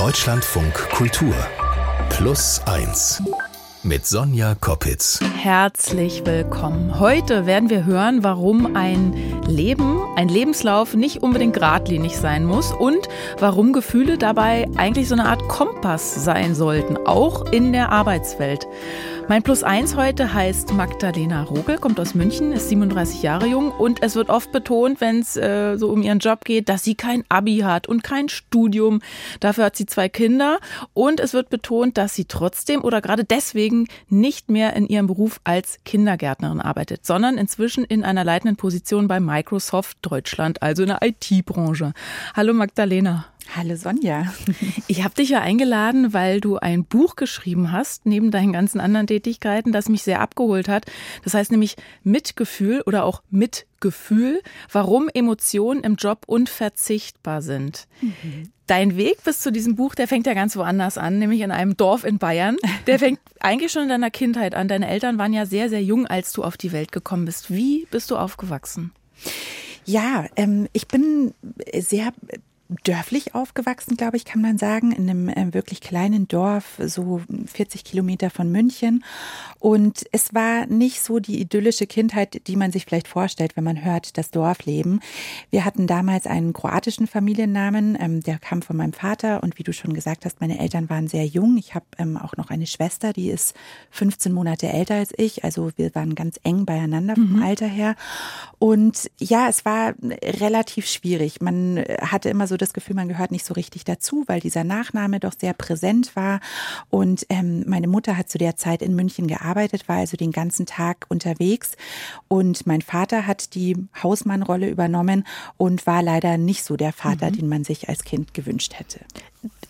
Deutschlandfunk Kultur Plus 1 mit Sonja Koppitz. Herzlich willkommen. Heute werden wir hören, warum ein Leben, ein Lebenslauf nicht unbedingt geradlinig sein muss und warum Gefühle dabei eigentlich so eine Art Kompass sein sollten, auch in der Arbeitswelt. Mein Plus eins heute heißt Magdalena Rogel, kommt aus München, ist 37 Jahre jung und es wird oft betont, wenn es äh, so um ihren Job geht, dass sie kein Abi hat und kein Studium. Dafür hat sie zwei Kinder und es wird betont, dass sie trotzdem oder gerade deswegen nicht mehr in ihrem Beruf als Kindergärtnerin arbeitet, sondern inzwischen in einer leitenden Position bei Microsoft Deutschland, also in der IT-Branche. Hallo Magdalena. Hallo Sonja. Ich habe dich ja eingeladen, weil du ein Buch geschrieben hast, neben deinen ganzen anderen Tätigkeiten, das mich sehr abgeholt hat. Das heißt nämlich Mitgefühl oder auch Mitgefühl, warum Emotionen im Job unverzichtbar sind. Mhm. Dein Weg bis zu diesem Buch, der fängt ja ganz woanders an, nämlich in einem Dorf in Bayern. Der fängt eigentlich schon in deiner Kindheit an. Deine Eltern waren ja sehr, sehr jung, als du auf die Welt gekommen bist. Wie bist du aufgewachsen? Ja, ähm, ich bin sehr dörflich aufgewachsen, glaube ich, kann man sagen, in einem äh, wirklich kleinen Dorf, so 40 Kilometer von München. Und es war nicht so die idyllische Kindheit, die man sich vielleicht vorstellt, wenn man hört, das Dorfleben. Wir hatten damals einen kroatischen Familiennamen, ähm, der kam von meinem Vater. Und wie du schon gesagt hast, meine Eltern waren sehr jung. Ich habe ähm, auch noch eine Schwester, die ist 15 Monate älter als ich. Also wir waren ganz eng beieinander vom mhm. Alter her. Und ja, es war relativ schwierig. Man hatte immer so das Gefühl, man gehört nicht so richtig dazu, weil dieser Nachname doch sehr präsent war. Und ähm, meine Mutter hat zu der Zeit in München gearbeitet, war also den ganzen Tag unterwegs. Und mein Vater hat die Hausmannrolle übernommen und war leider nicht so der Vater, mhm. den man sich als Kind gewünscht hätte.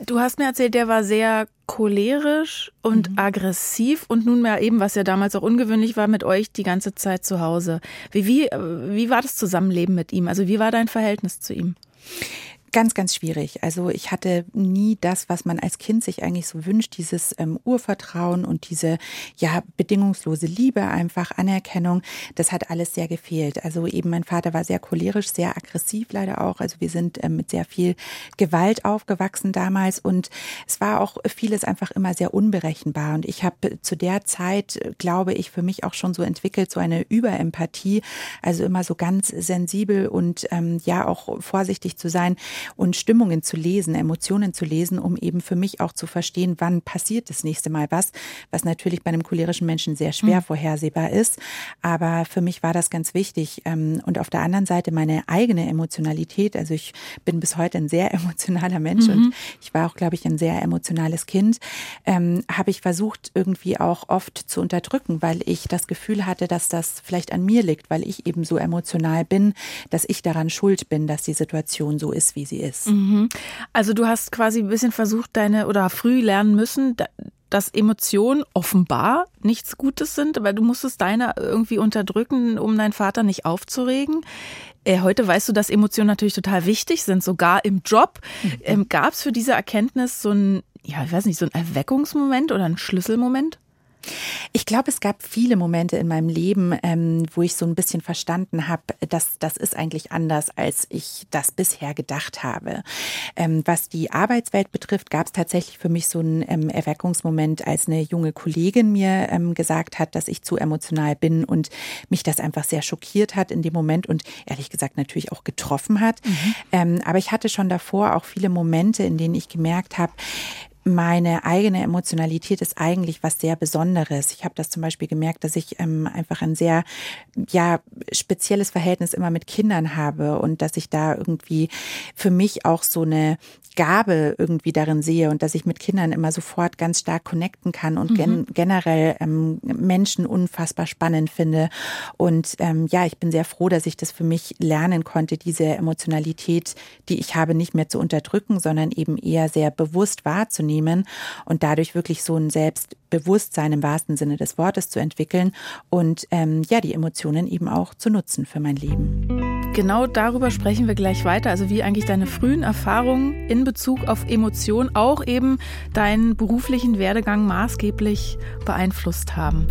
Du hast mir erzählt, der war sehr cholerisch und mhm. aggressiv und nunmehr eben, was ja damals auch ungewöhnlich war, mit euch die ganze Zeit zu Hause. Wie, wie, wie war das Zusammenleben mit ihm? Also wie war dein Verhältnis zu ihm? Ganz, ganz schwierig. Also ich hatte nie das, was man als Kind sich eigentlich so wünscht, dieses ähm, Urvertrauen und diese ja bedingungslose Liebe, einfach Anerkennung. Das hat alles sehr gefehlt. Also eben mein Vater war sehr cholerisch, sehr aggressiv leider auch. Also wir sind ähm, mit sehr viel Gewalt aufgewachsen damals und es war auch vieles einfach immer sehr unberechenbar. Und ich habe zu der Zeit, glaube ich, für mich auch schon so entwickelt, so eine Überempathie, also immer so ganz sensibel und ähm, ja auch vorsichtig zu sein und Stimmungen zu lesen, Emotionen zu lesen, um eben für mich auch zu verstehen, wann passiert das nächste Mal was, was natürlich bei einem cholerischen Menschen sehr schwer mhm. vorhersehbar ist. Aber für mich war das ganz wichtig. Ähm, und auf der anderen Seite meine eigene Emotionalität. Also ich bin bis heute ein sehr emotionaler Mensch mhm. und ich war auch, glaube ich, ein sehr emotionales Kind. Ähm, habe ich versucht, irgendwie auch oft zu unterdrücken, weil ich das Gefühl hatte, dass das vielleicht an mir liegt, weil ich eben so emotional bin, dass ich daran schuld bin, dass die Situation so ist, wie sie ist. Mhm. Also du hast quasi ein bisschen versucht, deine oder früh lernen müssen, dass Emotionen offenbar nichts Gutes sind, aber du musstest deine irgendwie unterdrücken, um deinen Vater nicht aufzuregen. Äh, heute weißt du, dass Emotionen natürlich total wichtig sind, sogar im Job. Mhm. Ähm, Gab es für diese Erkenntnis so ein, ja, ich weiß nicht, so ein Erweckungsmoment oder ein Schlüsselmoment? Ich glaube, es gab viele Momente in meinem Leben, ähm, wo ich so ein bisschen verstanden habe, dass das ist eigentlich anders, als ich das bisher gedacht habe. Ähm, was die Arbeitswelt betrifft, gab es tatsächlich für mich so einen ähm, Erweckungsmoment, als eine junge Kollegin mir ähm, gesagt hat, dass ich zu emotional bin und mich das einfach sehr schockiert hat in dem Moment und ehrlich gesagt natürlich auch getroffen hat. Mhm. Ähm, aber ich hatte schon davor auch viele Momente, in denen ich gemerkt habe, meine eigene Emotionalität ist eigentlich was sehr Besonderes. Ich habe das zum Beispiel gemerkt, dass ich ähm, einfach ein sehr ja spezielles Verhältnis immer mit Kindern habe und dass ich da irgendwie für mich auch so eine Gabe irgendwie darin sehe und dass ich mit Kindern immer sofort ganz stark connecten kann und gen mhm. generell ähm, Menschen unfassbar spannend finde. Und ähm, ja, ich bin sehr froh, dass ich das für mich lernen konnte, diese Emotionalität, die ich habe, nicht mehr zu unterdrücken, sondern eben eher sehr bewusst wahrzunehmen und dadurch wirklich so ein Selbstbewusstsein im wahrsten Sinne des Wortes zu entwickeln und ähm, ja, die Emotionen eben auch zu nutzen für mein Leben. Genau darüber sprechen wir gleich weiter. Also wie eigentlich deine frühen Erfahrungen in Bezug auf Emotionen auch eben deinen beruflichen Werdegang maßgeblich beeinflusst haben.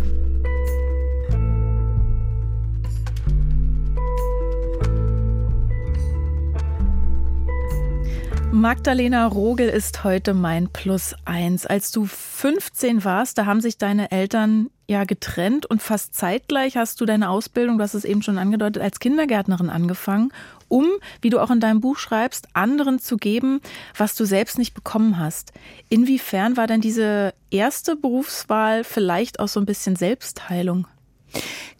Magdalena Rogel ist heute mein Plus eins. Als du 15 warst, da haben sich deine Eltern ja getrennt und fast zeitgleich hast du deine Ausbildung, du hast es eben schon angedeutet, als Kindergärtnerin angefangen, um, wie du auch in deinem Buch schreibst, anderen zu geben, was du selbst nicht bekommen hast. Inwiefern war denn diese erste Berufswahl vielleicht auch so ein bisschen Selbstheilung?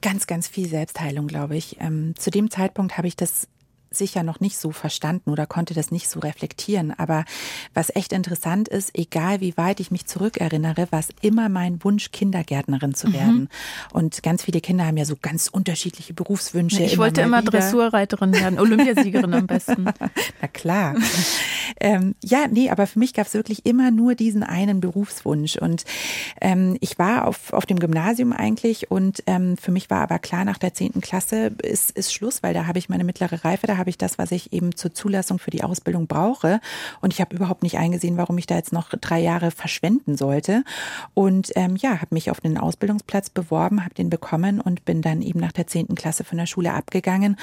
Ganz, ganz viel Selbstheilung, glaube ich. Ähm, zu dem Zeitpunkt habe ich das sicher noch nicht so verstanden oder konnte das nicht so reflektieren. Aber was echt interessant ist, egal wie weit ich mich zurückerinnere, war es immer mein Wunsch, Kindergärtnerin zu mhm. werden. Und ganz viele Kinder haben ja so ganz unterschiedliche Berufswünsche. Ich immer wollte immer wieder. Dressurreiterin werden, Olympiasiegerin am besten. Na klar. ähm, ja, nee, aber für mich gab es wirklich immer nur diesen einen Berufswunsch. Und ähm, ich war auf, auf dem Gymnasium eigentlich und ähm, für mich war aber klar, nach der zehnten Klasse ist, ist Schluss, weil da habe ich meine mittlere Reife, da habe ich das, was ich eben zur Zulassung für die Ausbildung brauche. Und ich habe überhaupt nicht eingesehen, warum ich da jetzt noch drei Jahre verschwenden sollte. Und ähm, ja, habe mich auf den Ausbildungsplatz beworben, habe den bekommen und bin dann eben nach der zehnten Klasse von der Schule abgegangen,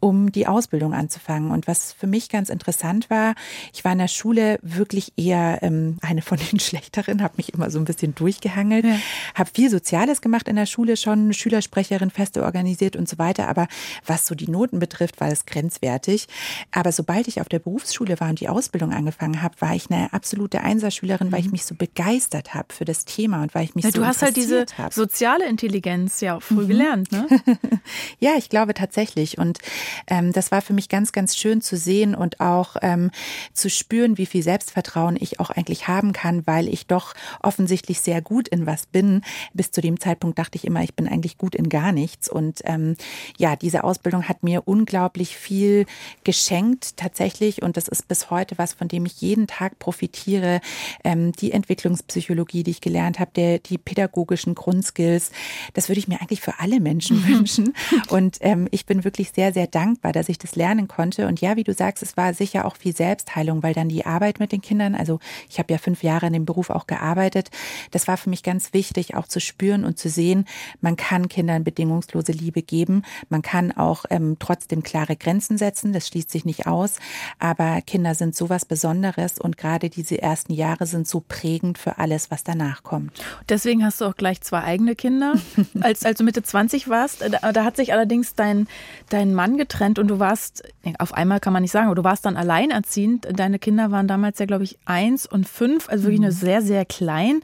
um die Ausbildung anzufangen. Und was für mich ganz interessant war, ich war in der Schule wirklich eher ähm, eine von den Schlechteren, habe mich immer so ein bisschen durchgehangelt, ja. habe viel Soziales gemacht in der Schule, schon Schülersprecherin, Feste organisiert und so weiter. Aber was so die Noten betrifft, war es grenzwertig. Aber sobald ich auf der Berufsschule war und die Ausbildung angefangen habe, war ich eine absolute Einserschülerin, mhm. weil ich mhm. mich so begeistert habe für das Thema und weil ich mich ja, so Du hast halt diese hab. soziale Intelligenz ja auch früh mhm. gelernt, ne? ja, ich glaube tatsächlich. Und ähm, das war für mich ganz, ganz schön zu sehen und auch ähm, zu spüren, wie viel Selbstvertrauen ich auch eigentlich haben kann, weil ich doch offensichtlich sehr gut in was bin. Bis zu dem Zeitpunkt dachte ich immer, ich bin eigentlich gut in gar nichts. Und ähm, ja, diese Ausbildung hat mir unglaublich viel geschenkt tatsächlich. Und das ist bis heute was, von dem ich jeden Tag profitiere. Ähm, die Entwicklungspsychologie, die ich gelernt habe, der, die pädagogischen Grundskills, das würde ich mir eigentlich für alle Menschen wünschen. Und ähm, ich bin wirklich sehr, sehr dankbar, dass ich das lernen konnte. Und ja, wie du sagst, es war sicher auch viel Selbstheilung weil dann die Arbeit mit den Kindern, also ich habe ja fünf Jahre in dem Beruf auch gearbeitet, das war für mich ganz wichtig, auch zu spüren und zu sehen, man kann Kindern bedingungslose Liebe geben, man kann auch ähm, trotzdem klare Grenzen setzen, das schließt sich nicht aus, aber Kinder sind sowas Besonderes und gerade diese ersten Jahre sind so prägend für alles, was danach kommt. Deswegen hast du auch gleich zwei eigene Kinder. als, als du Mitte 20 warst, da, da hat sich allerdings dein, dein Mann getrennt und du warst, auf einmal kann man nicht sagen, aber du warst dann alleinerziehend deine Kinder waren damals ja, glaube ich, eins und fünf, also wirklich mhm. nur sehr, sehr klein.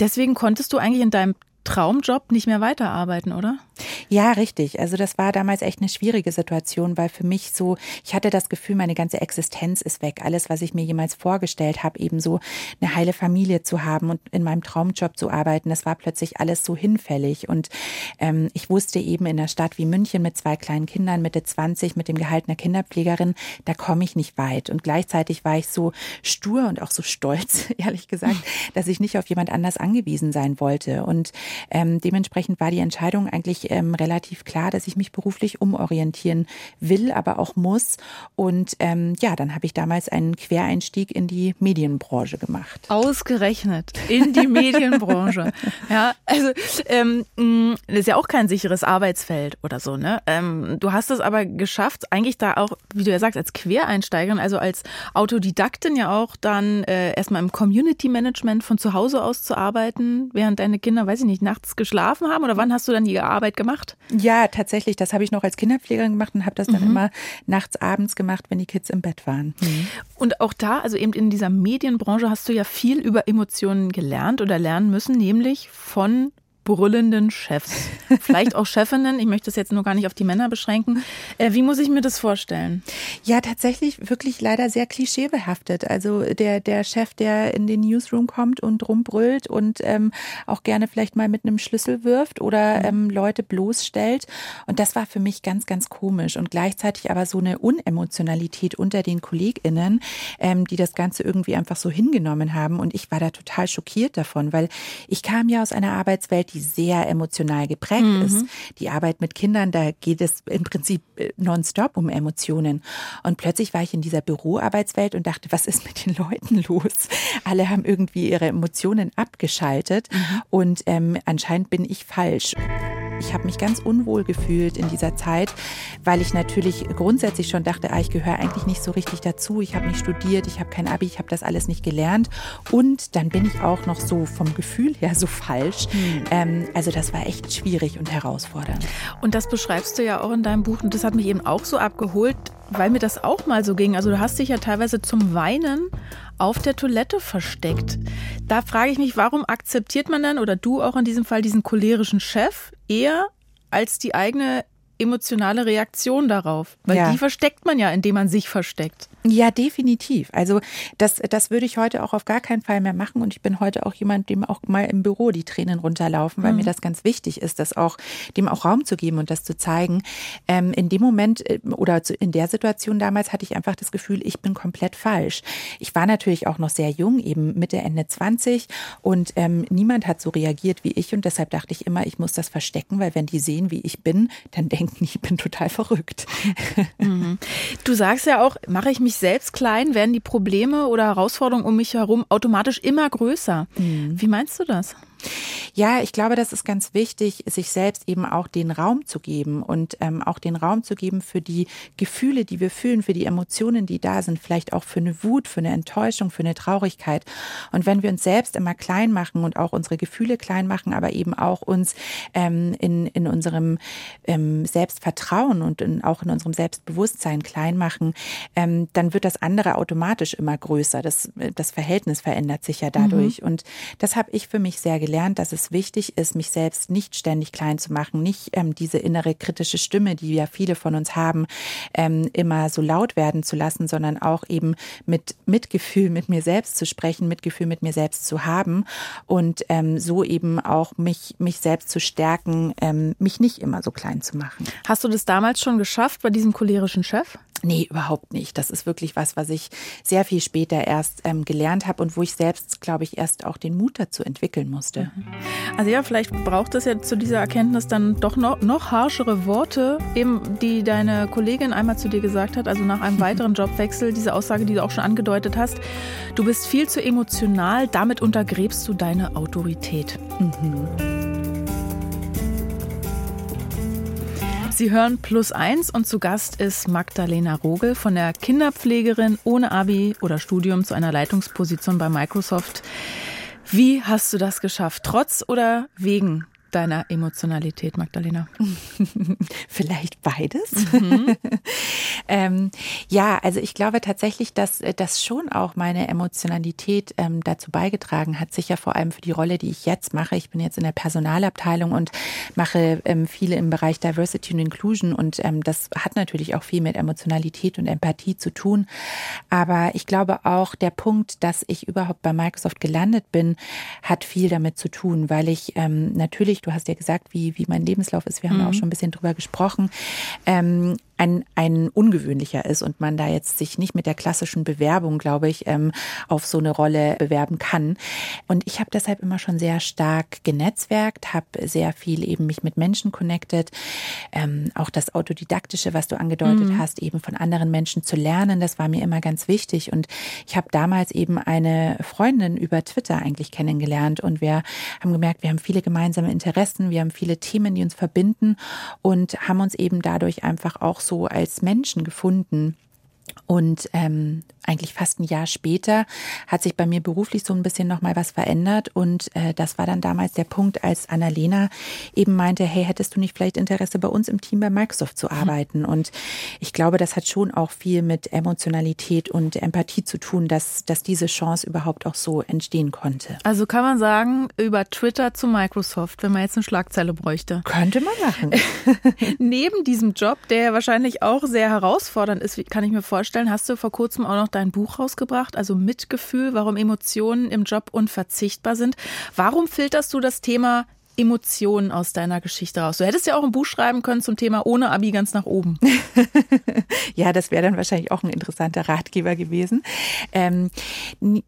Deswegen konntest du eigentlich in deinem Traumjob nicht mehr weiterarbeiten, oder? Ja, richtig. Also das war damals echt eine schwierige Situation, weil für mich so, ich hatte das Gefühl, meine ganze Existenz ist weg. Alles, was ich mir jemals vorgestellt habe, eben so eine heile Familie zu haben und in meinem Traumjob zu arbeiten, das war plötzlich alles so hinfällig. Und ähm, ich wusste eben in einer Stadt wie München mit zwei kleinen Kindern, Mitte 20, mit dem Gehalt einer Kinderpflegerin, da komme ich nicht weit. Und gleichzeitig war ich so stur und auch so stolz, ehrlich gesagt, dass ich nicht auf jemand anders angewiesen sein wollte. Und ähm, dementsprechend war die Entscheidung eigentlich ähm, relativ klar, dass ich mich beruflich umorientieren will, aber auch muss. Und ähm, ja, dann habe ich damals einen Quereinstieg in die Medienbranche gemacht. Ausgerechnet in die Medienbranche. ja, also ähm, mm, das ist ja auch kein sicheres Arbeitsfeld oder so. Ne? Ähm, du hast es aber geschafft, eigentlich da auch, wie du ja sagst, als Quereinsteigerin, also als Autodidaktin ja auch dann äh, erstmal im Community Management von zu Hause aus zu arbeiten, während deine Kinder, weiß ich nicht, nachts geschlafen haben? Oder wann hast du dann die Arbeit gemacht? Ja, tatsächlich. Das habe ich noch als Kinderpflegerin gemacht und habe das dann mhm. immer nachts, abends gemacht, wenn die Kids im Bett waren. Mhm. Und auch da, also eben in dieser Medienbranche, hast du ja viel über Emotionen gelernt oder lernen müssen, nämlich von brüllenden Chefs. Vielleicht auch Chefinnen. Ich möchte das jetzt nur gar nicht auf die Männer beschränken. Äh, wie muss ich mir das vorstellen? Ja, tatsächlich wirklich leider sehr klischeebehaftet. Also der, der Chef, der in den Newsroom kommt und rumbrüllt und ähm, auch gerne vielleicht mal mit einem Schlüssel wirft oder mhm. ähm, Leute bloßstellt. Und das war für mich ganz, ganz komisch. Und gleichzeitig aber so eine Unemotionalität unter den KollegInnen, ähm, die das Ganze irgendwie einfach so hingenommen haben. Und ich war da total schockiert davon, weil ich kam ja aus einer Arbeitswelt, die die sehr emotional geprägt mhm. ist. Die Arbeit mit Kindern, da geht es im Prinzip äh, nonstop um Emotionen. Und plötzlich war ich in dieser Büroarbeitswelt und dachte, was ist mit den Leuten los? Alle haben irgendwie ihre Emotionen abgeschaltet mhm. und ähm, anscheinend bin ich falsch. Ich habe mich ganz unwohl gefühlt in dieser Zeit, weil ich natürlich grundsätzlich schon dachte, ah, ich gehöre eigentlich nicht so richtig dazu. Ich habe nicht studiert, ich habe kein Abi, ich habe das alles nicht gelernt. Und dann bin ich auch noch so vom Gefühl her so falsch. Hm. Ähm, also das war echt schwierig und herausfordernd. Und das beschreibst du ja auch in deinem Buch und das hat mich eben auch so abgeholt, weil mir das auch mal so ging. Also du hast dich ja teilweise zum Weinen auf der Toilette versteckt. Da frage ich mich, warum akzeptiert man dann oder du auch in diesem Fall diesen cholerischen Chef eher als die eigene emotionale Reaktion darauf? Weil ja. die versteckt man ja, indem man sich versteckt. Ja, definitiv. Also das, das würde ich heute auch auf gar keinen Fall mehr machen. Und ich bin heute auch jemand, dem auch mal im Büro die Tränen runterlaufen, weil mhm. mir das ganz wichtig ist, das auch, dem auch Raum zu geben und das zu zeigen. Ähm, in dem Moment äh, oder in der Situation damals hatte ich einfach das Gefühl, ich bin komplett falsch. Ich war natürlich auch noch sehr jung, eben Mitte, Ende 20 und ähm, niemand hat so reagiert wie ich und deshalb dachte ich immer, ich muss das verstecken, weil wenn die sehen, wie ich bin, dann denken die, ich bin total verrückt. Mhm. Du sagst ja auch, mache ich mich selbst klein, werden die Probleme oder Herausforderungen um mich herum automatisch immer größer. Mhm. Wie meinst du das? Ja, ich glaube, das ist ganz wichtig, sich selbst eben auch den Raum zu geben und ähm, auch den Raum zu geben für die Gefühle, die wir fühlen, für die Emotionen, die da sind, vielleicht auch für eine Wut, für eine Enttäuschung, für eine Traurigkeit. Und wenn wir uns selbst immer klein machen und auch unsere Gefühle klein machen, aber eben auch uns ähm, in, in unserem ähm, Selbstvertrauen und in, auch in unserem Selbstbewusstsein klein machen, ähm, dann wird das andere automatisch immer größer. Das, das Verhältnis verändert sich ja dadurch. Mhm. Und das habe ich für mich sehr gelernt, dass es wichtig ist, mich selbst nicht ständig klein zu machen, nicht ähm, diese innere kritische Stimme, die ja viele von uns haben, ähm, immer so laut werden zu lassen, sondern auch eben mit Mitgefühl mit mir selbst zu sprechen, Mitgefühl mit mir selbst zu haben und ähm, so eben auch mich, mich selbst zu stärken, ähm, mich nicht immer so klein zu machen. Hast du das damals schon geschafft bei diesem cholerischen Chef? Nee, überhaupt nicht. Das ist wirklich was, was ich sehr viel später erst ähm, gelernt habe und wo ich selbst, glaube ich, erst auch den Mut dazu entwickeln musste. Mhm. Also ja, vielleicht braucht es ja zu dieser Erkenntnis dann doch noch, noch harschere Worte, eben die deine Kollegin einmal zu dir gesagt hat, also nach einem weiteren Jobwechsel, diese Aussage, die du auch schon angedeutet hast. Du bist viel zu emotional, damit untergräbst du deine Autorität. Mhm. Sie hören Plus eins und zu Gast ist Magdalena Rogel von der Kinderpflegerin ohne Abi oder Studium zu einer Leitungsposition bei Microsoft. Wie hast du das geschafft? Trotz oder wegen deiner Emotionalität, Magdalena? Vielleicht beides. Mhm. ähm, ja, also ich glaube tatsächlich, dass das schon auch meine Emotionalität ähm, dazu beigetragen hat, sicher vor allem für die Rolle, die ich jetzt mache. Ich bin jetzt in der Personalabteilung und mache ähm, viele im Bereich Diversity und Inclusion und ähm, das hat natürlich auch viel mit Emotionalität und Empathie zu tun. Aber ich glaube auch, der Punkt, dass ich überhaupt bei Microsoft gelandet bin, hat viel damit zu tun, weil ich ähm, natürlich du hast ja gesagt, wie, wie mein Lebenslauf ist. Wir haben mhm. auch schon ein bisschen drüber gesprochen. Ähm, ein, ein ungewöhnlicher ist und man da jetzt sich nicht mit der klassischen Bewerbung, glaube ich, ähm, auf so eine Rolle bewerben kann. Und ich habe deshalb immer schon sehr stark genetzwerkt, habe sehr viel eben mich mit Menschen connected. Ähm, auch das Autodidaktische, was du angedeutet mhm. hast, eben von anderen Menschen zu lernen, das war mir immer ganz wichtig. Und ich habe damals eben eine Freundin über Twitter eigentlich kennengelernt und wir haben gemerkt, wir haben viele gemeinsame Interessen, wir haben viele Themen, die uns verbinden und haben uns eben dadurch einfach auch so als Menschen gefunden. Und ähm, eigentlich fast ein Jahr später hat sich bei mir beruflich so ein bisschen nochmal was verändert. Und äh, das war dann damals der Punkt, als Annalena eben meinte, hey, hättest du nicht vielleicht Interesse bei uns im Team bei Microsoft zu arbeiten? Und ich glaube, das hat schon auch viel mit Emotionalität und Empathie zu tun, dass, dass diese Chance überhaupt auch so entstehen konnte. Also kann man sagen, über Twitter zu Microsoft, wenn man jetzt eine Schlagzeile bräuchte. Könnte man machen. Neben diesem Job, der wahrscheinlich auch sehr herausfordernd ist, kann ich mir vorstellen, hast du vor kurzem auch noch dein Buch rausgebracht, also Mitgefühl, warum Emotionen im Job unverzichtbar sind. Warum filterst du das Thema Emotionen aus deiner Geschichte raus? Du hättest ja auch ein Buch schreiben können zum Thema ohne Abi ganz nach oben. ja, das wäre dann wahrscheinlich auch ein interessanter Ratgeber gewesen. Ähm,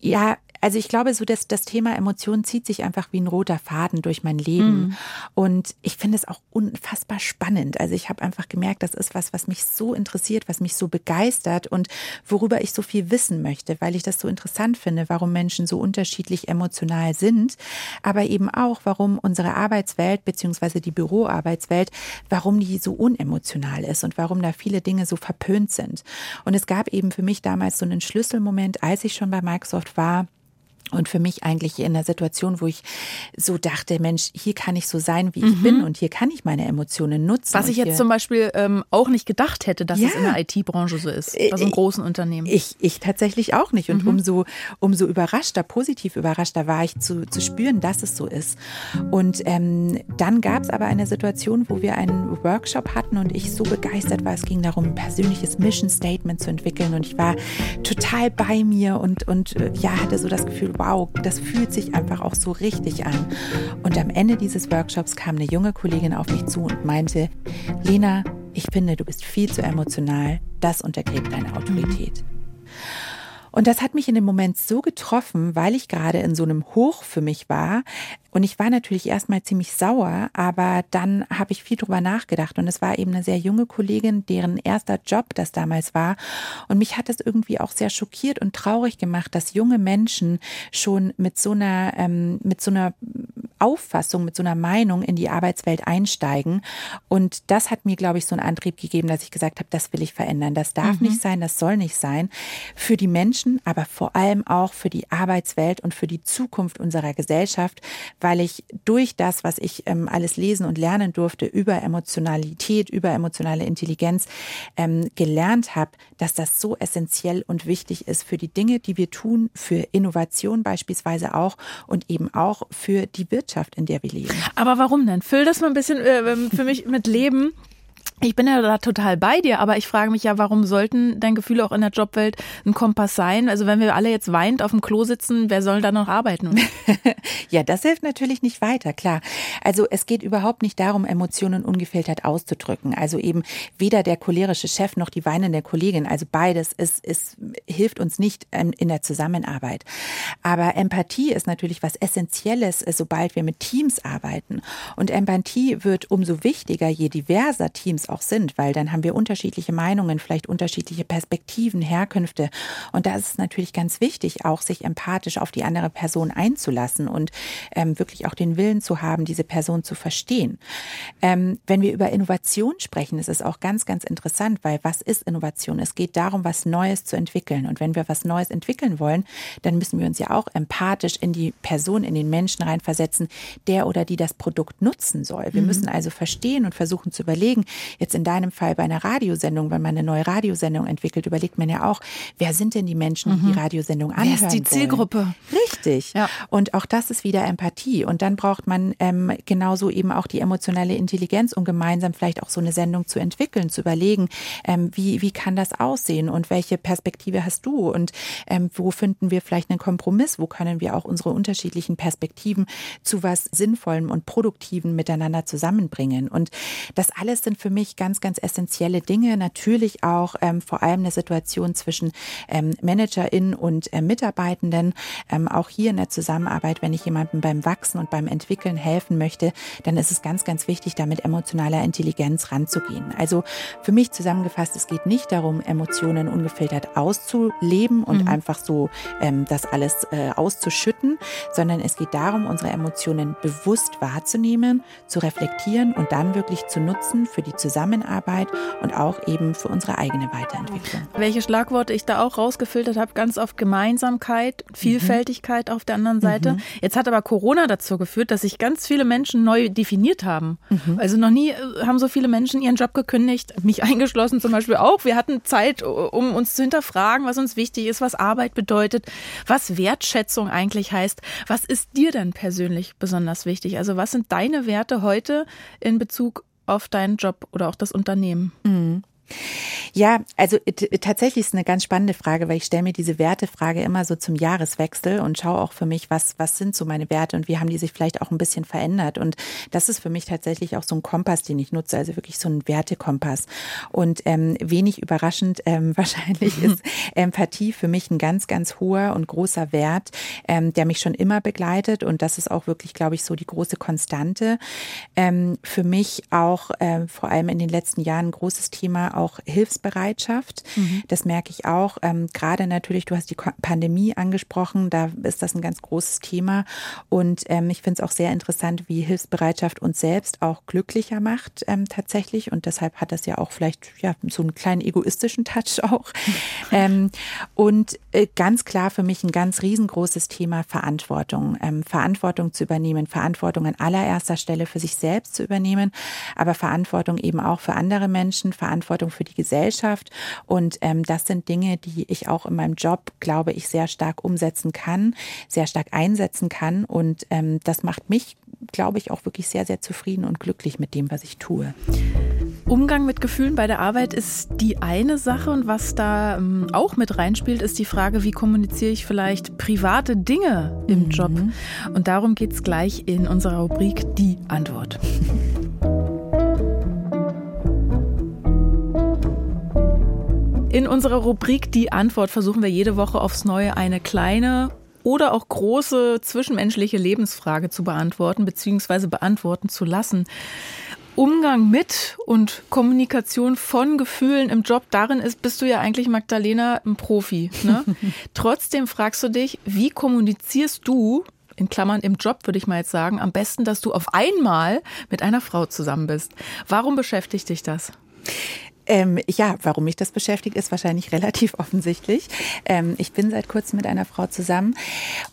ja, Also ich glaube, so dass das Thema Emotionen zieht sich einfach wie ein roter Faden durch mein Leben. Mhm. Und ich finde es auch unfassbar spannend. Also ich habe einfach gemerkt, das ist was, was mich so interessiert, was mich so begeistert und worüber ich so viel wissen möchte, weil ich das so interessant finde, warum Menschen so unterschiedlich emotional sind, aber eben auch, warum unsere Arbeitswelt beziehungsweise die Büroarbeitswelt, warum die so unemotional ist und warum da viele Dinge so verpönt sind. Und es gab eben für mich damals so einen Schlüsselmoment, als ich schon bei Microsoft war, und für mich eigentlich in einer Situation, wo ich so dachte, Mensch, hier kann ich so sein, wie ich mhm. bin und hier kann ich meine Emotionen nutzen. Was ich jetzt zum Beispiel ähm, auch nicht gedacht hätte, dass ja. es in der IT-Branche so ist, bei so einem großen Unternehmen. Ich, ich tatsächlich auch nicht. Und mhm. umso, umso überraschter, positiv überraschter war ich zu, zu spüren, dass es so ist. Und ähm, dann gab es aber eine Situation, wo wir einen Workshop hatten und ich so begeistert war. Es ging darum, ein persönliches Mission Statement zu entwickeln und ich war total bei mir und, und äh, ja, hatte so das Gefühl, wow, das fühlt sich einfach auch so richtig an. Und am Ende dieses Workshops kam eine junge Kollegin auf mich zu und meinte, Lena, ich finde, du bist viel zu emotional, das untergräbt deine Autorität. Und das hat mich in dem Moment so getroffen, weil ich gerade in so einem Hoch für mich war, und ich war natürlich erstmal ziemlich sauer, aber dann habe ich viel drüber nachgedacht und es war eben eine sehr junge Kollegin, deren erster Job das damals war. Und mich hat das irgendwie auch sehr schockiert und traurig gemacht, dass junge Menschen schon mit so einer, ähm, mit so einer Auffassung, mit so einer Meinung in die Arbeitswelt einsteigen. Und das hat mir, glaube ich, so einen Antrieb gegeben, dass ich gesagt habe, das will ich verändern. Das darf mhm. nicht sein, das soll nicht sein. Für die Menschen, aber vor allem auch für die Arbeitswelt und für die Zukunft unserer Gesellschaft, weil ich durch das, was ich ähm, alles lesen und lernen durfte über Emotionalität, über emotionale Intelligenz, ähm, gelernt habe, dass das so essentiell und wichtig ist für die Dinge, die wir tun, für Innovation beispielsweise auch und eben auch für die Wirtschaft, in der wir leben. Aber warum denn? Füll das mal ein bisschen äh, ähm, für mich mit Leben. Ich bin ja da total bei dir, aber ich frage mich ja, warum sollten dein Gefühle auch in der Jobwelt ein Kompass sein? Also wenn wir alle jetzt weint auf dem Klo sitzen, wer soll da noch arbeiten? ja, das hilft natürlich nicht weiter, klar. Also es geht überhaupt nicht darum, Emotionen ungefiltert auszudrücken. Also eben weder der cholerische Chef noch die weinende Kollegin. Also beides ist, ist, hilft uns nicht in der Zusammenarbeit. Aber Empathie ist natürlich was Essentielles, äh, sobald wir mit Teams arbeiten. Und Empathie wird umso wichtiger, je diverser Teams auch sind, weil dann haben wir unterschiedliche Meinungen, vielleicht unterschiedliche Perspektiven, Herkünfte. Und da ist es natürlich ganz wichtig, auch sich empathisch auf die andere Person einzulassen und ähm, wirklich auch den Willen zu haben, diese Person zu verstehen. Ähm, wenn wir über Innovation sprechen, ist es auch ganz, ganz interessant, weil was ist Innovation? Es geht darum, was Neues zu entwickeln. Und wenn wir was Neues entwickeln wollen, dann müssen wir uns ja auch empathisch in die Person, in den Menschen reinversetzen, der oder die das Produkt nutzen soll. Wir mhm. müssen also verstehen und versuchen zu überlegen, Jetzt in deinem Fall bei einer Radiosendung, wenn man eine neue Radiosendung entwickelt, überlegt man ja auch, wer sind denn die Menschen, die mhm. die Radiosendung anhören Wer ist die Zielgruppe? Wollen? Richtig. Ja. Und auch das ist wieder Empathie. Und dann braucht man ähm, genauso eben auch die emotionale Intelligenz, um gemeinsam vielleicht auch so eine Sendung zu entwickeln, zu überlegen, ähm, wie, wie kann das aussehen und welche Perspektive hast du und ähm, wo finden wir vielleicht einen Kompromiss, wo können wir auch unsere unterschiedlichen Perspektiven zu was Sinnvollem und Produktiven miteinander zusammenbringen. Und das alles sind für mich mich ganz, ganz essentielle Dinge. Natürlich auch ähm, vor allem eine Situation zwischen ähm, ManagerInnen und äh, Mitarbeitenden. Ähm, auch hier in der Zusammenarbeit, wenn ich jemandem beim Wachsen und beim Entwickeln helfen möchte, dann ist es ganz, ganz wichtig, da mit emotionaler Intelligenz ranzugehen. Also für mich zusammengefasst, es geht nicht darum, Emotionen ungefiltert auszuleben und mhm. einfach so ähm, das alles äh, auszuschütten, sondern es geht darum, unsere Emotionen bewusst wahrzunehmen, zu reflektieren und dann wirklich zu nutzen für die Zusammenarbeit Zusammenarbeit und auch eben für unsere eigene Weiterentwicklung. Welche Schlagworte ich da auch rausgefiltert habe, ganz oft Gemeinsamkeit, Vielfältigkeit mhm. auf der anderen Seite. Mhm. Jetzt hat aber Corona dazu geführt, dass sich ganz viele Menschen neu definiert haben. Mhm. Also noch nie äh, haben so viele Menschen ihren Job gekündigt, mich eingeschlossen zum Beispiel auch. Wir hatten Zeit, um uns zu hinterfragen, was uns wichtig ist, was Arbeit bedeutet, was Wertschätzung eigentlich heißt. Was ist dir denn persönlich besonders wichtig? Also was sind deine Werte heute in Bezug auf deinen Job oder auch das Unternehmen? Mhm. Ja, also tatsächlich ist eine ganz spannende Frage, weil ich stelle mir diese Wertefrage immer so zum Jahreswechsel und schaue auch für mich, was, was sind so meine Werte und wie haben die sich vielleicht auch ein bisschen verändert. Und das ist für mich tatsächlich auch so ein Kompass, den ich nutze, also wirklich so ein Wertekompass. Und ähm, wenig überraschend ähm, wahrscheinlich ist Empathie für mich ein ganz, ganz hoher und großer Wert, ähm, der mich schon immer begleitet. Und das ist auch wirklich, glaube ich, so die große Konstante. Ähm, für mich auch äh, vor allem in den letzten Jahren ein großes Thema auch Hilfsbereitschaft. Mhm. Das merke ich auch. Ähm, gerade natürlich, du hast die Pandemie angesprochen, da ist das ein ganz großes Thema. Und ähm, ich finde es auch sehr interessant, wie Hilfsbereitschaft uns selbst auch glücklicher macht ähm, tatsächlich. Und deshalb hat das ja auch vielleicht ja so einen kleinen egoistischen Touch auch. ähm, und äh, ganz klar für mich ein ganz riesengroßes Thema Verantwortung. Ähm, Verantwortung zu übernehmen, Verantwortung an allererster Stelle für sich selbst zu übernehmen, aber Verantwortung eben auch für andere Menschen, Verantwortung für die Gesellschaft. Und ähm, das sind Dinge, die ich auch in meinem Job, glaube ich, sehr stark umsetzen kann, sehr stark einsetzen kann. Und ähm, das macht mich, glaube ich, auch wirklich sehr, sehr zufrieden und glücklich mit dem, was ich tue. Umgang mit Gefühlen bei der Arbeit ist die eine Sache und was da ähm, auch mit reinspielt, ist die Frage, wie kommuniziere ich vielleicht private Dinge im mhm. Job? Und darum geht es gleich in unserer Rubrik Die Antwort. In unserer Rubrik Die Antwort versuchen wir jede Woche aufs Neue eine kleine oder auch große zwischenmenschliche Lebensfrage zu beantworten bzw. beantworten zu lassen. Umgang mit und Kommunikation von Gefühlen im Job, darin ist, bist du ja eigentlich, Magdalena, ein Profi. Ne? Trotzdem fragst du dich, wie kommunizierst du, in Klammern im Job würde ich mal jetzt sagen, am besten, dass du auf einmal mit einer Frau zusammen bist. Warum beschäftigt dich das? Ähm, ja, warum mich das beschäftigt, ist wahrscheinlich relativ offensichtlich. Ähm, ich bin seit kurzem mit einer Frau zusammen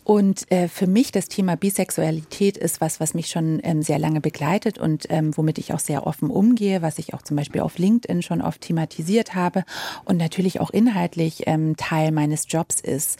und äh, für mich das Thema Bisexualität ist was, was mich schon ähm, sehr lange begleitet und ähm, womit ich auch sehr offen umgehe, was ich auch zum Beispiel auf LinkedIn schon oft thematisiert habe und natürlich auch inhaltlich ähm, Teil meines Jobs ist.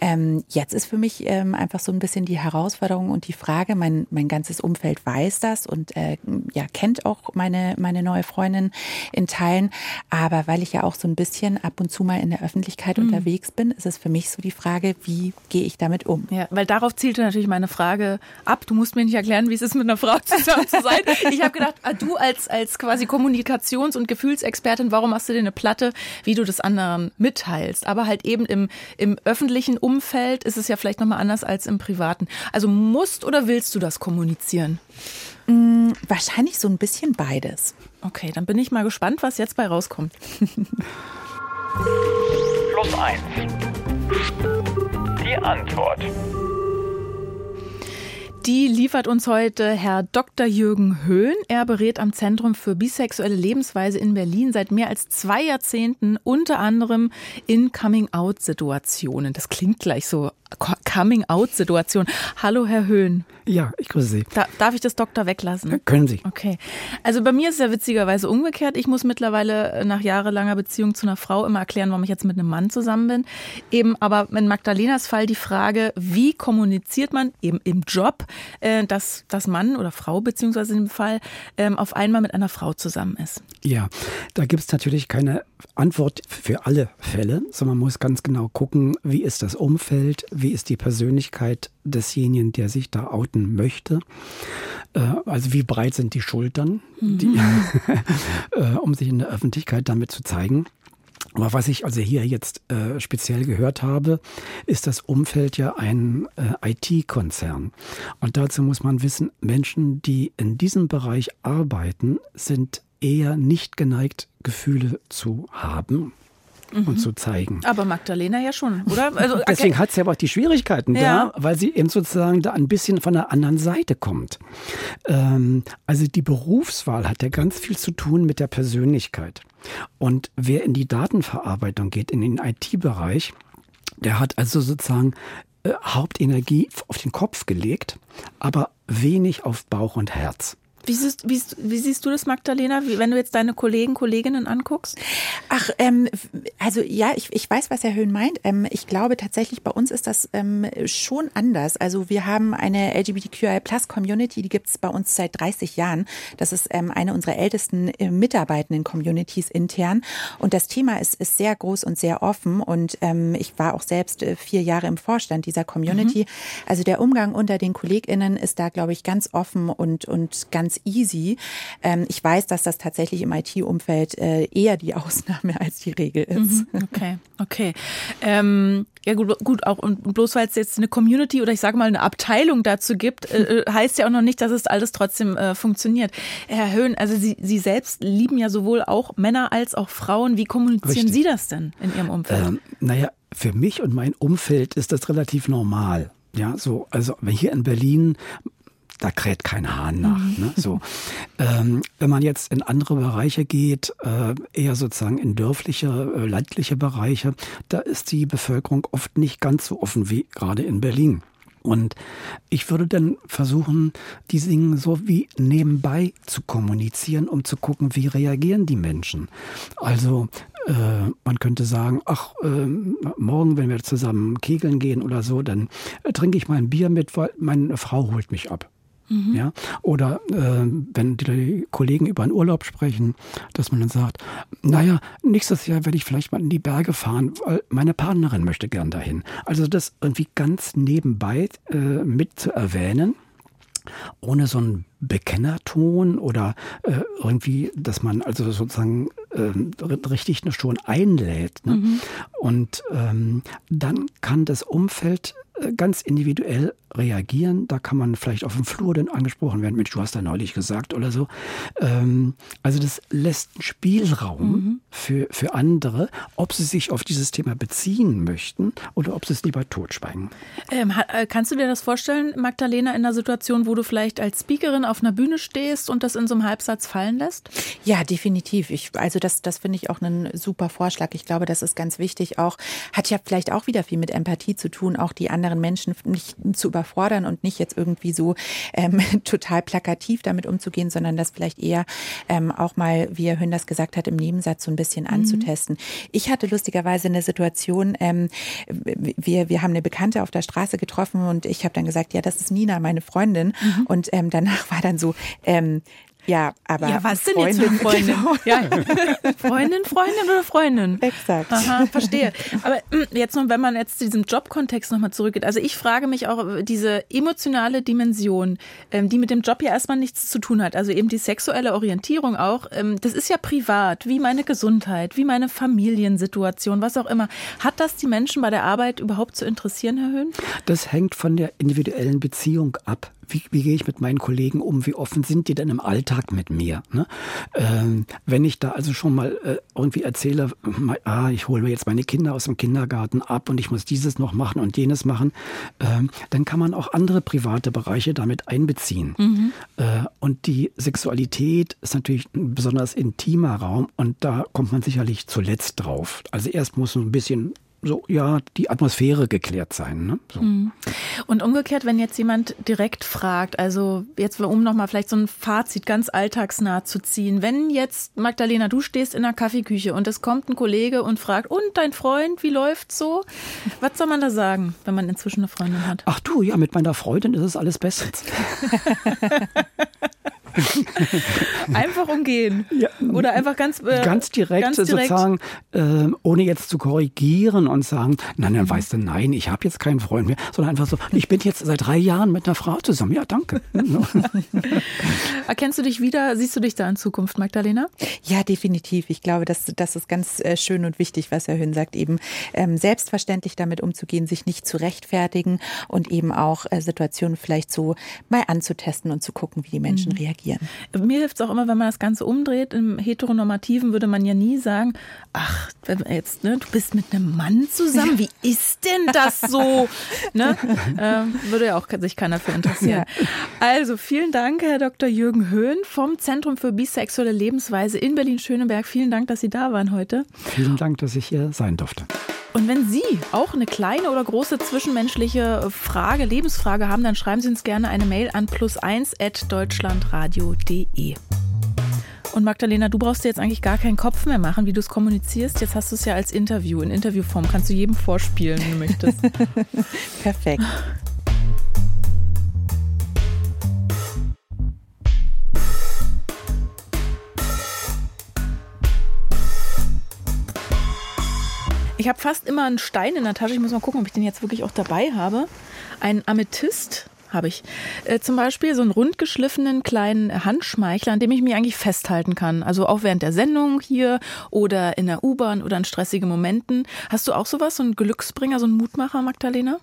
Ähm, jetzt ist für mich einfach so ein bisschen die Herausforderung und die Frage, mein, mein ganzes Umfeld weiß das und äh, ja, kennt auch meine, meine neue Freundin in Teilen. Aber weil ich ja auch so ein bisschen ab und zu mal in der Öffentlichkeit mhm. unterwegs bin, ist es für mich so die Frage, wie gehe ich damit um? Ja, weil darauf zielte natürlich meine Frage ab. Du musst mir nicht erklären, wie es ist, mit einer Frau zusammen zu sein. Ich habe gedacht, ah, du als, als quasi Kommunikations- und Gefühlsexpertin, warum machst du dir eine Platte, wie du das anderen mitteilst? Aber halt eben im, im öffentlichen Umfeld ist es ja vielleicht nochmal anders als im privaten. Also musst oder willst du das kommunizieren? Mm, wahrscheinlich so ein bisschen beides. Okay, dann bin ich mal gespannt, was jetzt bei rauskommt. Plus eins. Die Antwort. Die liefert uns heute Herr Dr. Jürgen Höhn. Er berät am Zentrum für bisexuelle Lebensweise in Berlin seit mehr als zwei Jahrzehnten, unter anderem in Coming-out-Situationen. Das klingt gleich so Coming-out-Situation. Hallo, Herr Höhn. Ja, ich grüße Sie. Da, darf ich das Doktor weglassen? Ja, können Sie. Okay. Also bei mir ist es ja witzigerweise umgekehrt. Ich muss mittlerweile nach jahrelanger Beziehung zu einer Frau immer erklären, warum ich jetzt mit einem Mann zusammen bin. Eben aber in Magdalenas Fall die Frage, wie kommuniziert man eben im Job, äh, dass das Mann oder Frau beziehungsweise in dem Fall ähm, auf einmal mit einer Frau zusammen ist? Ja, da gibt es natürlich keine Antwort für alle Fälle, sondern man muss ganz genau gucken, wie ist das Umfeld, wie ist die Persönlichkeit desjenigen, der sich da outen möchte. Äh, also wie breit sind die Schultern, mhm. die, äh, um sich in der Öffentlichkeit damit zu zeigen. Aber was ich also hier jetzt äh, speziell gehört habe, ist das Umfeld ja ein äh, IT-Konzern. Und dazu muss man wissen, Menschen, die in diesem Bereich arbeiten, sind eher nicht geneigt, Gefühle zu haben mhm. und zu zeigen. Aber Magdalena ja schon, oder? Also, okay. Deswegen hat sie aber auch die Schwierigkeiten ja. da, weil sie eben sozusagen da ein bisschen von der anderen Seite kommt. Ähm, also die Berufswahl hat ja ganz viel zu tun mit der Persönlichkeit. Und wer in die Datenverarbeitung geht, in den IT-Bereich, der hat also sozusagen äh, Hauptenergie auf den Kopf gelegt, aber wenig auf Bauch und Herz. Wie siehst, wie, wie siehst, du das, Magdalena, wie, wenn du jetzt deine Kollegen, Kolleginnen anguckst? Ach, ähm, also ja, ich, ich weiß, was Herr Höhn meint. Ähm, ich glaube tatsächlich, bei uns ist das ähm, schon anders. Also wir haben eine LGBTQI-Plus-Community, die gibt es bei uns seit 30 Jahren. Das ist ähm, eine unserer ältesten äh, mitarbeitenden Communities intern. Und das Thema ist, ist sehr groß und sehr offen. Und ähm, ich war auch selbst äh, vier Jahre im Vorstand dieser Community. Mhm. Also der Umgang unter den KollegInnen ist da, glaube ich, ganz offen und, und ganz ganz easy. Ähm, ich weiß, dass das tatsächlich im IT-Umfeld äh, eher die Ausnahme als die Regel ist. Mhm, okay, okay. Ähm, ja gut, gut auch und bloß weil es jetzt eine Community oder ich sage mal eine Abteilung dazu gibt, äh, äh, heißt ja auch noch nicht, dass es alles trotzdem äh, funktioniert. Herr Höhn, also Sie, Sie selbst lieben ja sowohl auch Männer als auch Frauen. Wie kommunizieren Richtig. Sie das denn in Ihrem Umfeld? Ähm, naja, für mich und mein Umfeld ist das relativ normal. Ja, so, also hier in Berlin da kräht kein Hahn nach. Mhm. Ne? So, ähm, wenn man jetzt in andere Bereiche geht, äh, eher sozusagen in dörfliche, äh, landliche Bereiche, da ist die Bevölkerung oft nicht ganz so offen wie gerade in Berlin. Und ich würde dann versuchen, die Dinge so wie nebenbei zu kommunizieren, um zu gucken, wie reagieren die Menschen. Also äh, man könnte sagen, ach, äh, morgen, wenn wir zusammen kegeln gehen oder so, dann äh, trinke ich mal ein Bier mit, weil meine Frau holt mich ab. Mhm. Ja? Oder äh, wenn die Kollegen über einen Urlaub sprechen, dass man dann sagt, naja, nächstes Jahr werde ich vielleicht mal in die Berge fahren, weil meine Partnerin möchte gern dahin. Also das irgendwie ganz nebenbei äh, mit zu erwähnen ohne so einen Bekennerton oder äh, irgendwie, dass man also sozusagen äh, richtig schon einlädt. Ne? Mhm. Und ähm, dann kann das Umfeld ganz individuell reagieren. Da kann man vielleicht auf dem Flur dann angesprochen werden, Mensch, du hast da neulich gesagt oder so. Ähm, also das lässt einen Spielraum mhm. für, für andere, ob sie sich auf dieses Thema beziehen möchten oder ob sie es lieber totschweigen. Ähm, äh, kannst du dir das vorstellen, Magdalena, in einer Situation, wo du vielleicht als Speakerin auf einer Bühne stehst und das in so einem Halbsatz fallen lässt? Ja, definitiv. Ich, also das, das finde ich auch einen super Vorschlag. Ich glaube, das ist ganz wichtig. Auch hat ja vielleicht auch wieder viel mit Empathie zu tun, auch die anderen Menschen nicht zu über überfordern und nicht jetzt irgendwie so ähm, total plakativ damit umzugehen, sondern das vielleicht eher ähm, auch mal, wie Herr das gesagt hat, im Nebensatz so ein bisschen mhm. anzutesten. Ich hatte lustigerweise eine Situation, ähm, wir, wir haben eine Bekannte auf der Straße getroffen und ich habe dann gesagt, ja, das ist Nina, meine Freundin. Mhm. Und ähm, danach war dann so, ähm, ja, aber. Ja, was sind jetzt für Freundin? Genau. Ja. Freundin, Freundin oder Freundin? Exakt. Aha, verstehe. Aber hm, jetzt noch, wenn man jetzt zu diesem Jobkontext nochmal zurückgeht. Also ich frage mich auch diese emotionale Dimension, ähm, die mit dem Job ja erstmal nichts zu tun hat. Also eben die sexuelle Orientierung auch. Ähm, das ist ja privat, wie meine Gesundheit, wie meine Familiensituation, was auch immer. Hat das die Menschen bei der Arbeit überhaupt zu interessieren, Herr Höhn? Das hängt von der individuellen Beziehung ab wie, wie gehe ich mit meinen Kollegen um, wie offen sind die denn im Alltag mit mir? Ne? Ähm, wenn ich da also schon mal äh, irgendwie erzähle, ah, ich hole mir jetzt meine Kinder aus dem Kindergarten ab und ich muss dieses noch machen und jenes machen, ähm, dann kann man auch andere private Bereiche damit einbeziehen. Mhm. Äh, und die Sexualität ist natürlich ein besonders intimer Raum und da kommt man sicherlich zuletzt drauf. Also erst muss ein bisschen so, ja, die Atmosphäre geklärt sein. Ne? So. Mhm. Und umgekehrt, wenn jetzt jemand direkt fragt, also jetzt um nochmal vielleicht so ein Fazit ganz alltagsnah zu ziehen, wenn jetzt, Magdalena, du stehst in der Kaffeeküche und es kommt ein Kollege und fragt, und dein Freund, wie läuft's so? Was soll man da sagen, wenn man inzwischen eine Freundin hat? Ach du, ja, mit meiner Freundin ist es alles bestens. einfach umgehen. Ja, Oder einfach ganz, äh, ganz direkt, ganz direkt sozusagen, äh, ohne jetzt zu korrigieren und sagen, nein, dann weißt du, nein, ich habe jetzt keinen Freund mehr, sondern einfach so, ich bin jetzt seit drei Jahren mit einer Frau zusammen. Ja, danke. Erkennst du dich wieder? Siehst du dich da in Zukunft, Magdalena? Ja, definitiv. Ich glaube, das, das ist ganz äh, schön und wichtig, was Herr Hün sagt, eben ähm, selbstverständlich damit umzugehen, sich nicht zu rechtfertigen und eben auch äh, Situationen vielleicht so mal anzutesten und zu gucken, wie die Menschen mhm. reagieren reagieren. Mir hilft es auch immer, wenn man das Ganze umdreht. Im Heteronormativen würde man ja nie sagen, ach, jetzt, ne, du bist mit einem Mann zusammen, wie ist denn das so? ne? ähm, würde ja auch sich keiner für interessieren. Ja. Also vielen Dank, Herr Dr. Jürgen Höhn vom Zentrum für bisexuelle Lebensweise in Berlin-Schöneberg. Vielen Dank, dass Sie da waren heute. Vielen Dank, dass ich hier sein durfte. Und wenn Sie auch eine kleine oder große zwischenmenschliche Frage, Lebensfrage haben, dann schreiben Sie uns gerne eine Mail an plus1.deutschlandradio.de. Und Magdalena, du brauchst dir jetzt eigentlich gar keinen Kopf mehr machen, wie du es kommunizierst. Jetzt hast du es ja als Interview, in Interviewform. Kannst du jedem vorspielen, wenn du möchtest. Perfekt. Ich habe fast immer einen Stein in der Tasche. Ich muss mal gucken, ob ich den jetzt wirklich auch dabei habe. Ein Amethyst habe ich. Äh, zum Beispiel so einen rundgeschliffenen kleinen Handschmeichler, an dem ich mich eigentlich festhalten kann. Also auch während der Sendung hier oder in der U-Bahn oder in stressigen Momenten. Hast du auch sowas, so einen Glücksbringer, so einen Mutmacher, Magdalena?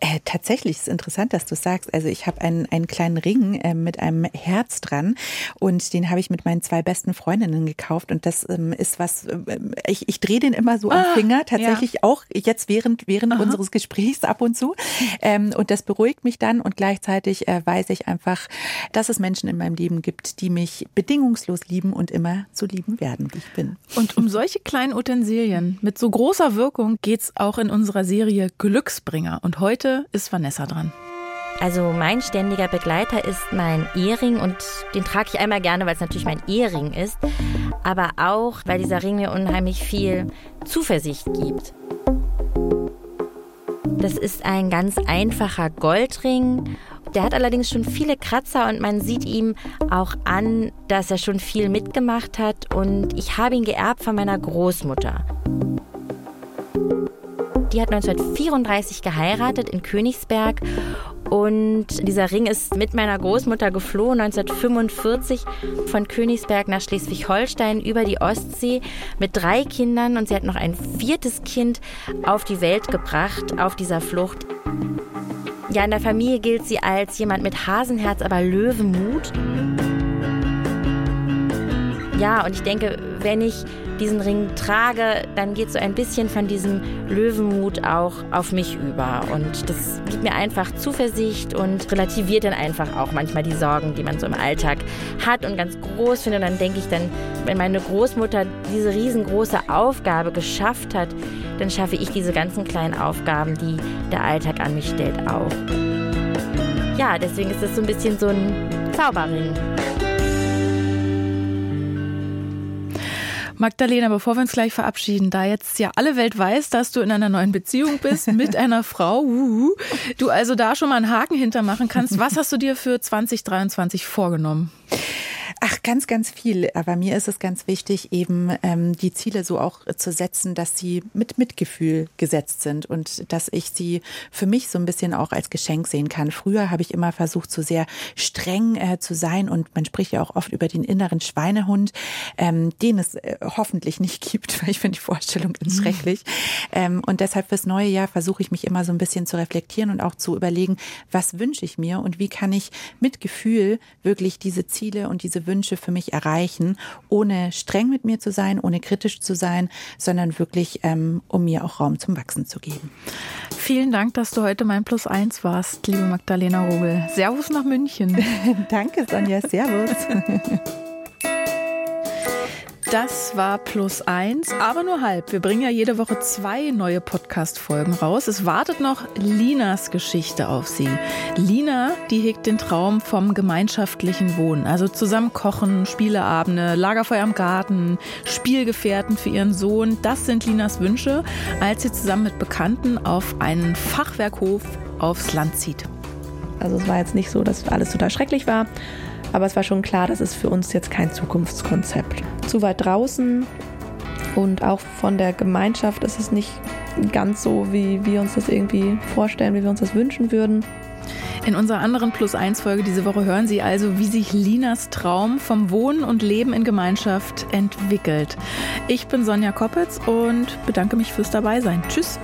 Äh, tatsächlich ist interessant, dass du sagst. Also ich habe einen, einen kleinen Ring äh, mit einem Herz dran und den habe ich mit meinen zwei besten Freundinnen gekauft und das ähm, ist was, äh, ich, ich drehe den immer so ah, am Finger, tatsächlich ja. auch jetzt während, während unseres Gesprächs ab und zu. Ähm, und das beruhigt mich dann und gleich gleichzeitig äh, weiß ich einfach, dass es Menschen in meinem Leben gibt, die mich bedingungslos lieben und immer so lieben werden, wie ich bin. Und um solche kleinen Utensilien mit so großer Wirkung geht es auch in unserer Serie Glücksbringer. Und heute ist Vanessa dran. Also mein ständiger Begleiter ist mein Ehering und den trage ich einmal gerne, weil es natürlich mein Ehering ist, aber auch, weil dieser Ring mir unheimlich viel Zuversicht gibt. Das ist ein ganz einfacher Goldring. Der hat allerdings schon viele Kratzer und man sieht ihm auch an, dass er schon viel mitgemacht hat. Und ich habe ihn geerbt von meiner Großmutter. Die hat 1934 geheiratet in Königsberg und dieser Ring ist mit meiner Großmutter geflohen 1945 von Königsberg nach Schleswig-Holstein über die Ostsee mit drei Kindern und sie hat noch ein viertes Kind auf die Welt gebracht auf dieser Flucht. Ja, in der Familie gilt sie als jemand mit Hasenherz, aber Löwenmut. Ja, und ich denke, wenn ich diesen Ring trage, dann geht so ein bisschen von diesem Löwenmut auch auf mich über. Und das gibt mir einfach Zuversicht und relativiert dann einfach auch manchmal die Sorgen, die man so im Alltag hat und ganz groß finde. Und dann denke ich dann, wenn meine Großmutter diese riesengroße Aufgabe geschafft hat, dann schaffe ich diese ganzen kleinen Aufgaben, die der Alltag an mich stellt, auch. Ja, deswegen ist es so ein bisschen so ein Zauberring. Magdalena, bevor wir uns gleich verabschieden, da jetzt ja alle Welt weiß, dass du in einer neuen Beziehung bist mit einer Frau, uh, du also da schon mal einen Haken hintermachen kannst, was hast du dir für 2023 vorgenommen? Ach, ganz, ganz viel. Aber mir ist es ganz wichtig, eben ähm, die Ziele so auch zu setzen, dass sie mit Mitgefühl gesetzt sind und dass ich sie für mich so ein bisschen auch als Geschenk sehen kann. Früher habe ich immer versucht, so sehr streng äh, zu sein und man spricht ja auch oft über den inneren Schweinehund, ähm, den es äh, hoffentlich nicht gibt, weil ich finde die Vorstellung ganz mhm. schrecklich. Ähm, und deshalb fürs neue Jahr versuche ich mich immer so ein bisschen zu reflektieren und auch zu überlegen, was wünsche ich mir und wie kann ich mit Gefühl wirklich diese Ziele und diese Wünsche für mich erreichen, ohne streng mit mir zu sein, ohne kritisch zu sein, sondern wirklich, ähm, um mir auch Raum zum Wachsen zu geben. Vielen Dank, dass du heute mein Plus eins warst, liebe Magdalena Rogel. Servus nach München. Danke, Sonja. Servus. Das war plus eins, aber nur halb. Wir bringen ja jede Woche zwei neue Podcast-Folgen raus. Es wartet noch Linas Geschichte auf Sie. Lina, die hegt den Traum vom gemeinschaftlichen Wohnen. Also zusammen kochen, Spieleabende, Lagerfeuer im Garten, Spielgefährten für ihren Sohn. Das sind Linas Wünsche, als sie zusammen mit Bekannten auf einen Fachwerkhof aufs Land zieht. Also es war jetzt nicht so, dass alles total schrecklich war. Aber es war schon klar, das ist für uns jetzt kein Zukunftskonzept. Zu weit draußen und auch von der Gemeinschaft ist es nicht ganz so, wie wir uns das irgendwie vorstellen, wie wir uns das wünschen würden. In unserer anderen Plus 1 Folge diese Woche hören Sie also, wie sich Linas Traum vom Wohnen und Leben in Gemeinschaft entwickelt. Ich bin Sonja Koppitz und bedanke mich fürs Dabeisein. Tschüss.